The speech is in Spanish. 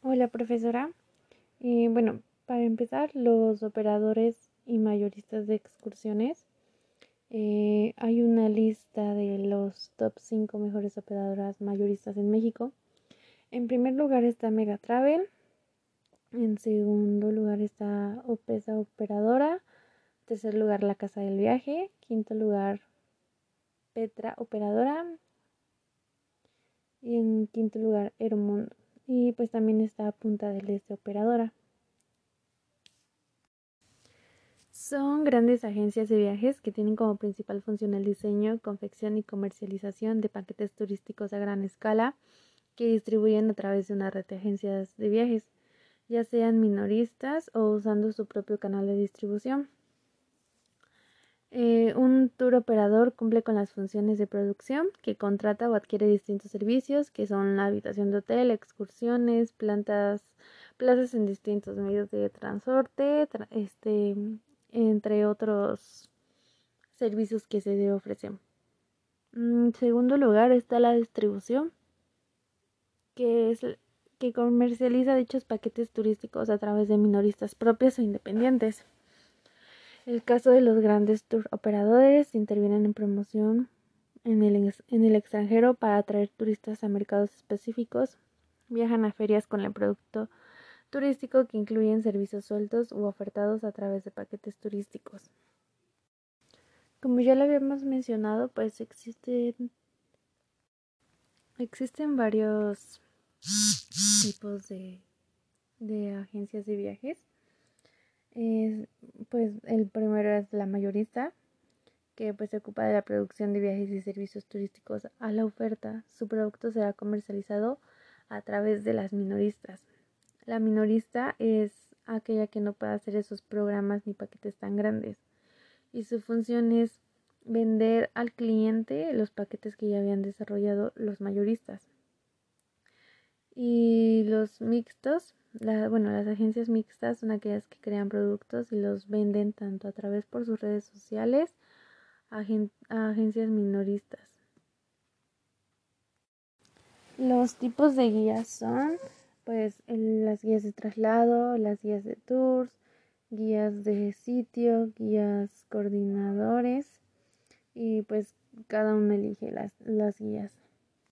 Hola, profesora. Eh, bueno, para empezar, los operadores y mayoristas de excursiones. Eh, hay una lista de los top 5 mejores operadoras mayoristas en México. En primer lugar está Mega Travel. En segundo lugar está Opesa Operadora. Tercer lugar, La Casa del Viaje. Quinto lugar, Petra Operadora. Y en quinto lugar, Aeromundo. Y pues también está Punta del Este Operadora. Son grandes agencias de viajes que tienen como principal función el diseño, confección y comercialización de paquetes turísticos a gran escala que distribuyen a través de una red de agencias de viajes, ya sean minoristas o usando su propio canal de distribución. Eh, un tour operador cumple con las funciones de producción que contrata o adquiere distintos servicios que son la habitación de hotel, excursiones, plantas, plazas en distintos medios de transporte, este, entre otros servicios que se ofrecen. En segundo lugar está la distribución, que es que comercializa dichos paquetes turísticos a través de minoristas propios o independientes. El caso de los grandes tour operadores intervienen en promoción en el, en el extranjero para atraer turistas a mercados específicos, viajan a ferias con el producto turístico que incluyen servicios sueltos u ofertados a través de paquetes turísticos. Como ya lo habíamos mencionado, pues existen existen varios tipos de, de agencias de viajes pues el primero es la mayorista, que pues se ocupa de la producción de viajes y servicios turísticos a la oferta. Su producto será comercializado a través de las minoristas. La minorista es aquella que no puede hacer esos programas ni paquetes tan grandes. Y su función es vender al cliente los paquetes que ya habían desarrollado los mayoristas. Y los mixtos bueno, las agencias mixtas son aquellas que crean productos y los venden tanto a través por sus redes sociales a, agencias minoristas. Los tipos de guías son pues las guías de traslado, las guías de tours, guías de sitio, guías coordinadores y pues cada uno elige las, las guías.